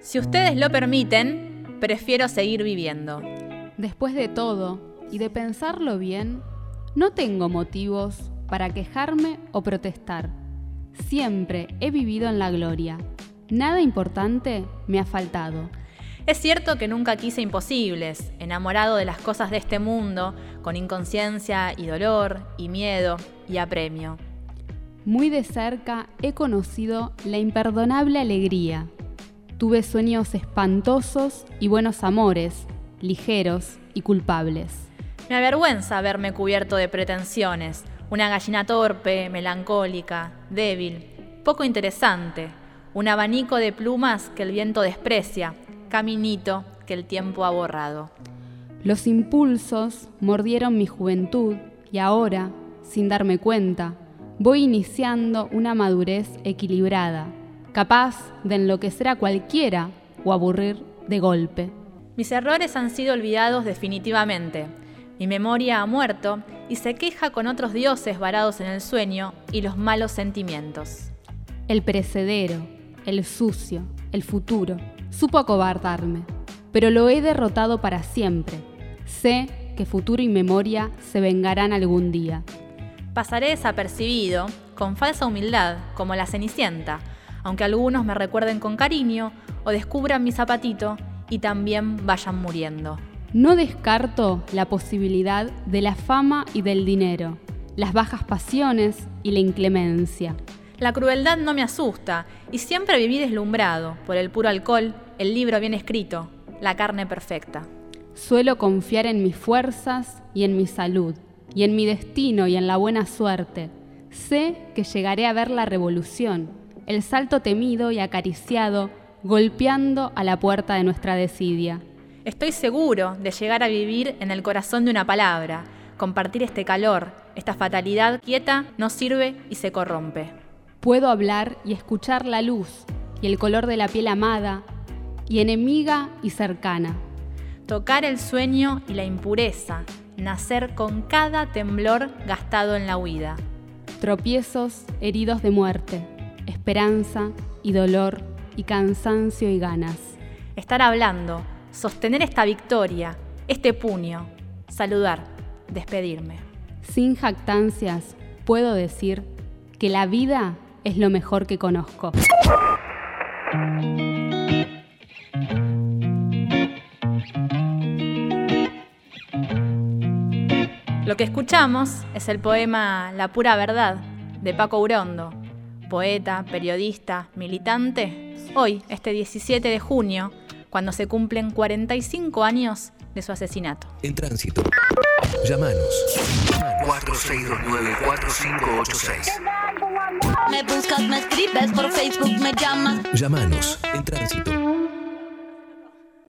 Si ustedes lo permiten, prefiero seguir viviendo. Después de todo, y de pensarlo bien, no tengo motivos para quejarme o protestar. Siempre he vivido en la gloria. Nada importante me ha faltado. Es cierto que nunca quise imposibles, enamorado de las cosas de este mundo, con inconsciencia y dolor y miedo y apremio. Muy de cerca he conocido la imperdonable alegría. Tuve sueños espantosos y buenos amores, ligeros y culpables. Me avergüenza verme cubierto de pretensiones, una gallina torpe, melancólica, débil, poco interesante, un abanico de plumas que el viento desprecia, caminito que el tiempo ha borrado. Los impulsos mordieron mi juventud y ahora, sin darme cuenta, voy iniciando una madurez equilibrada, capaz de enloquecer a cualquiera o aburrir de golpe. Mis errores han sido olvidados definitivamente. Mi memoria ha muerto y se queja con otros dioses varados en el sueño y los malos sentimientos. El precedero, el sucio, el futuro, supo acobardarme, pero lo he derrotado para siempre. Sé que futuro y memoria se vengarán algún día. Pasaré desapercibido, con falsa humildad, como la cenicienta, aunque algunos me recuerden con cariño o descubran mi zapatito y también vayan muriendo. No descarto la posibilidad de la fama y del dinero, las bajas pasiones y la inclemencia. La crueldad no me asusta y siempre viví deslumbrado por el puro alcohol, el libro bien escrito, la carne perfecta. Suelo confiar en mis fuerzas y en mi salud, y en mi destino y en la buena suerte. Sé que llegaré a ver la revolución, el salto temido y acariciado golpeando a la puerta de nuestra desidia. Estoy seguro de llegar a vivir en el corazón de una palabra, compartir este calor, esta fatalidad quieta no sirve y se corrompe. Puedo hablar y escuchar la luz y el color de la piel amada y enemiga y cercana. Tocar el sueño y la impureza, nacer con cada temblor gastado en la huida. Tropiezos heridos de muerte, esperanza y dolor y cansancio y ganas. Estar hablando, sostener esta victoria, este puño, saludar, despedirme. Sin jactancias, puedo decir que la vida es lo mejor que conozco. Lo que escuchamos es el poema La pura verdad de Paco Urondo, poeta, periodista, militante, hoy, este 17 de junio, cuando se cumplen 45 años de su asesinato. En tránsito. Llámanos. 4629-4586. Me buscas, me escribes por Facebook, me llamas. Llámanos. En tránsito.